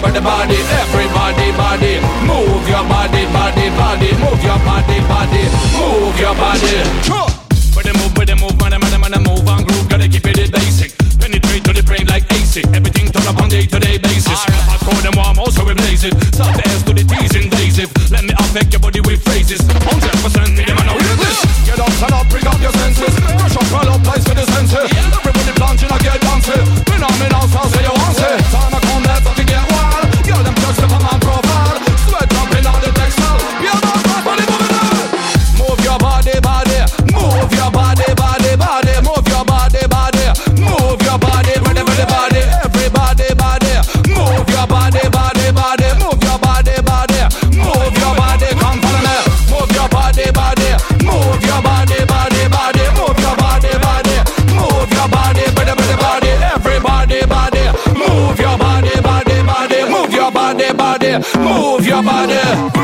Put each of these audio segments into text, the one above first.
body, body, body, body, everybody, body, move your body, body, body, move your body, body, move your body. But they move, but they move, man, man, man, move and groove, gotta keep it basic. Penetrate to the brain like AC. Everything turn up on day-to-day basis. I Hardcore and warm, also we blaze it. Start the S to the T's invasive. Let me affect your body with phrases. Move your body.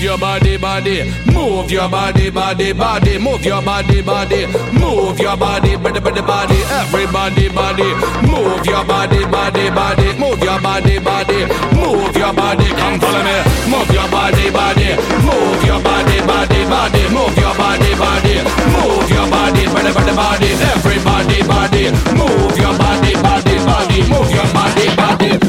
Move your body, body. Move your body, body, body. Move your body, body. Move your body, body, body, body. Everybody, body. Move your body, body, body. Move your body, body. Move your body. Come follow me. Move your body, body. Move your body, body, body. Move your body, body. Move your body, body, body, body. Everybody, body. Move your body, body, body. Move your body, body.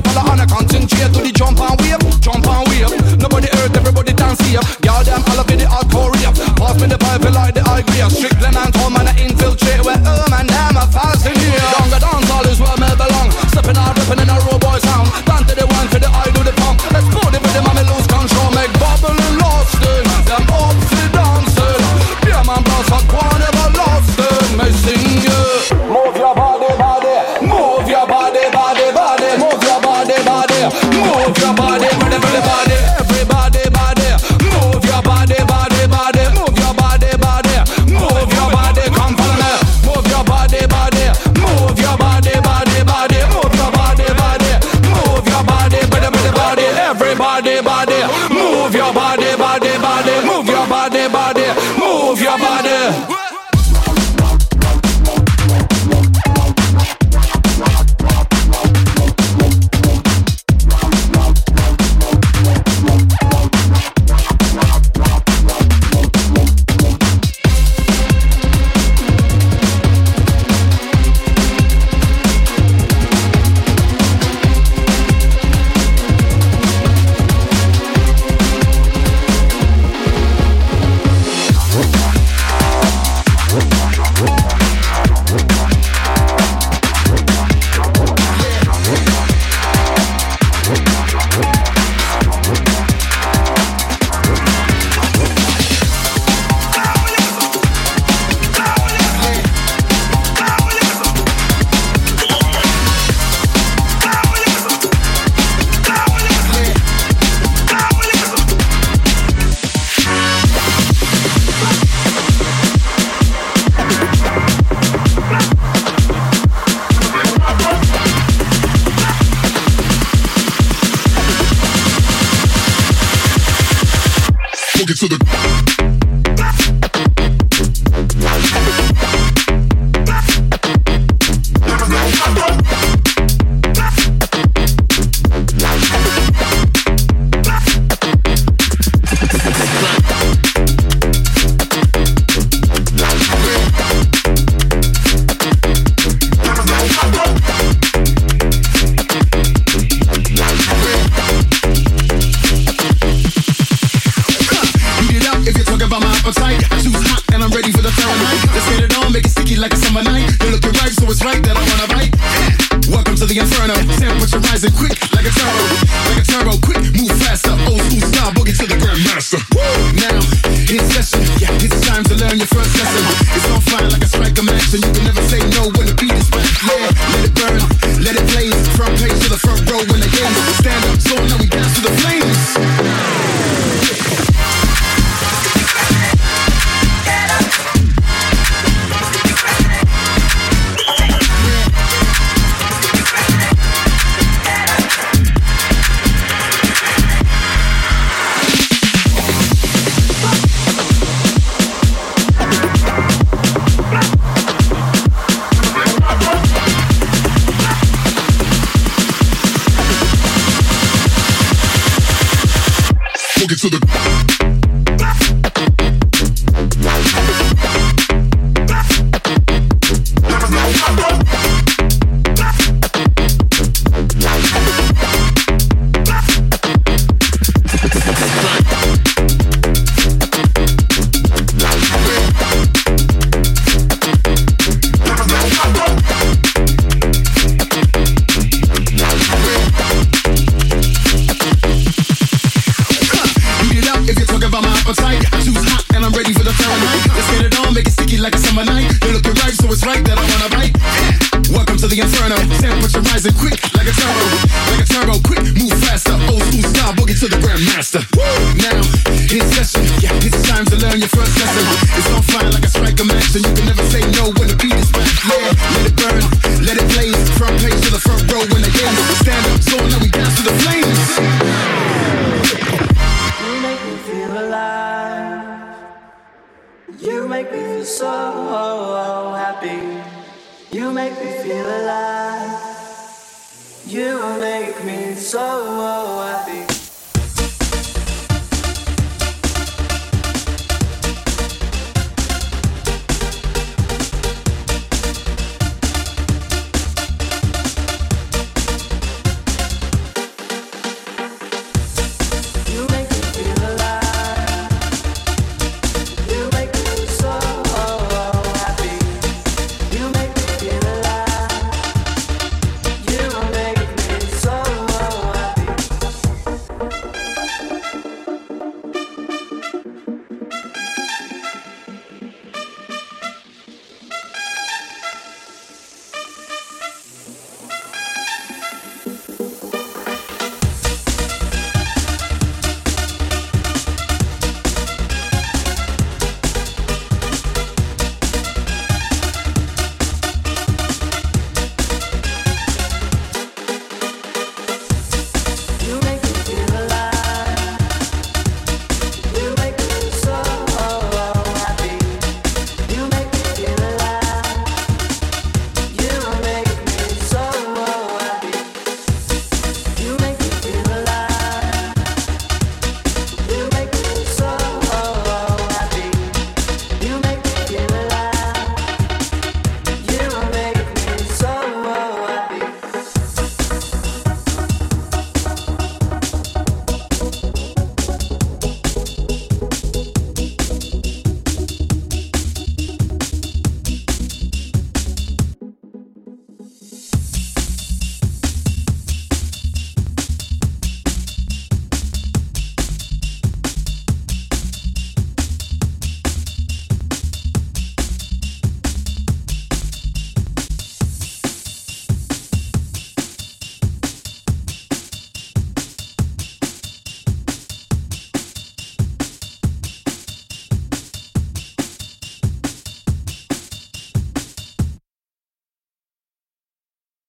Everybody follow on a concentrate to the jump and wave, jump and wave. Nobody hurt, everybody dance here. Girl, them all up in the hardcore rave. Pass me the pipe like the high grade. Strickland and Tom and I infiltrate where oh man, fast in here. Younger dance all is where me belong. Stepping out, ripping in